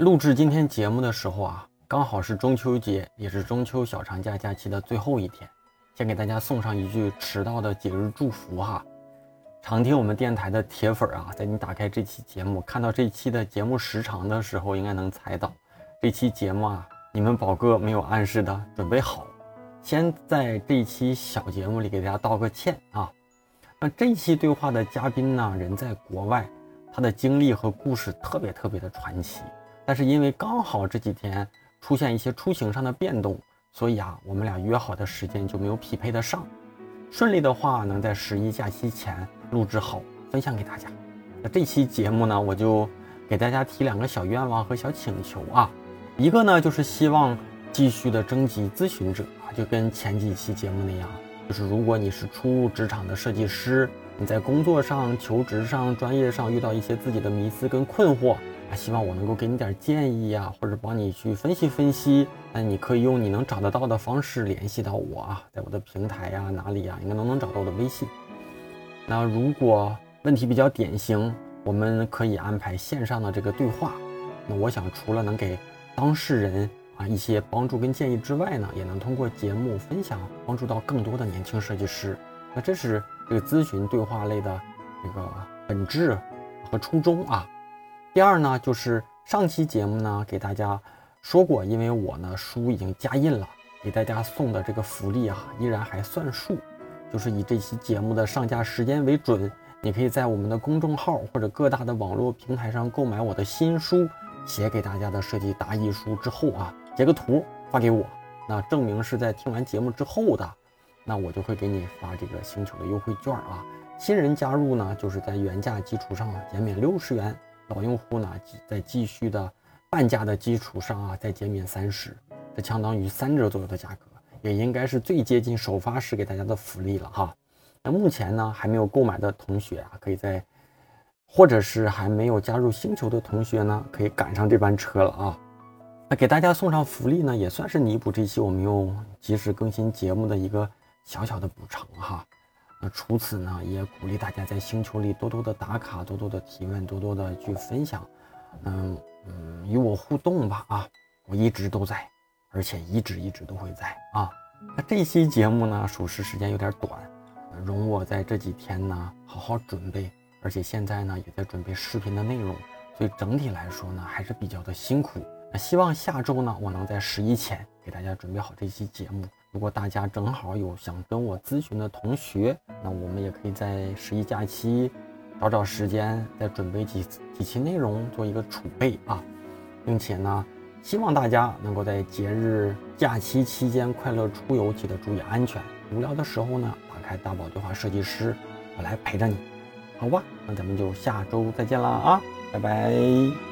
录制今天节目的时候啊，刚好是中秋节，也是中秋小长假假期的最后一天。先给大家送上一句迟到的节日祝福哈。常听我们电台的铁粉啊，在你打开这期节目，看到这期的节目时长的时候，应该能猜到，这期节目啊，你们宝哥没有按时的准备好。先在这期小节目里给大家道个歉啊。那这期对话的嘉宾呢，人在国外，他的经历和故事特别特别的传奇。但是因为刚好这几天出现一些出行上的变动，所以啊，我们俩约好的时间就没有匹配得上。顺利的话，能在十一假期前录制好，分享给大家。那这期节目呢，我就给大家提两个小愿望和小请求啊。一个呢，就是希望继续的征集咨询者啊，就跟前几期节目那样，就是如果你是初入职场的设计师，你在工作上、求职上、专业上遇到一些自己的迷思跟困惑。啊，希望我能够给你点建议呀，或者帮你去分析分析。那你可以用你能找得到的方式联系到我啊，在我的平台呀，哪里呀，应该都能找到我的微信。那如果问题比较典型，我们可以安排线上的这个对话。那我想除了能给当事人啊一些帮助跟建议之外呢，也能通过节目分享，帮助到更多的年轻设计师。那这是这个咨询对话类的这个本质和初衷啊。第二呢，就是上期节目呢给大家说过，因为我呢书已经加印了，给大家送的这个福利啊依然还算数，就是以这期节目的上架时间为准，你可以在我们的公众号或者各大的网络平台上购买我的新书，写给大家的设计答疑书之后啊，截个图发给我，那证明是在听完节目之后的，那我就会给你发这个星球的优惠券啊。新人加入呢，就是在原价基础上减免六十元。老用户呢，在继续的半价的基础上啊，再减免三十，这相当于三折左右的价格，也应该是最接近首发时给大家的福利了哈。那目前呢，还没有购买的同学啊，可以在，或者是还没有加入星球的同学呢，可以赶上这班车了啊。那给大家送上福利呢，也算是弥补这期我们用及时更新节目的一个小小的补偿哈。那除此呢，也鼓励大家在星球里多多的打卡，多多的提问，多多的去分享，嗯嗯，与我互动吧啊！我一直都在，而且一直一直都会在啊。那这期节目呢，属实时间有点短，容我在这几天呢好好准备，而且现在呢也在准备视频的内容，所以整体来说呢还是比较的辛苦。那希望下周呢，我能在十一前给大家准备好这期节目。如果大家正好有想跟我咨询的同学，那我们也可以在十一假期找找时间，再准备几几期内容做一个储备啊，并且呢，希望大家能够在节日假期期间快乐出游，记得注意安全。无聊的时候呢，打开大宝对话设计师，我来陪着你，好吧？那咱们就下周再见了啊，拜拜。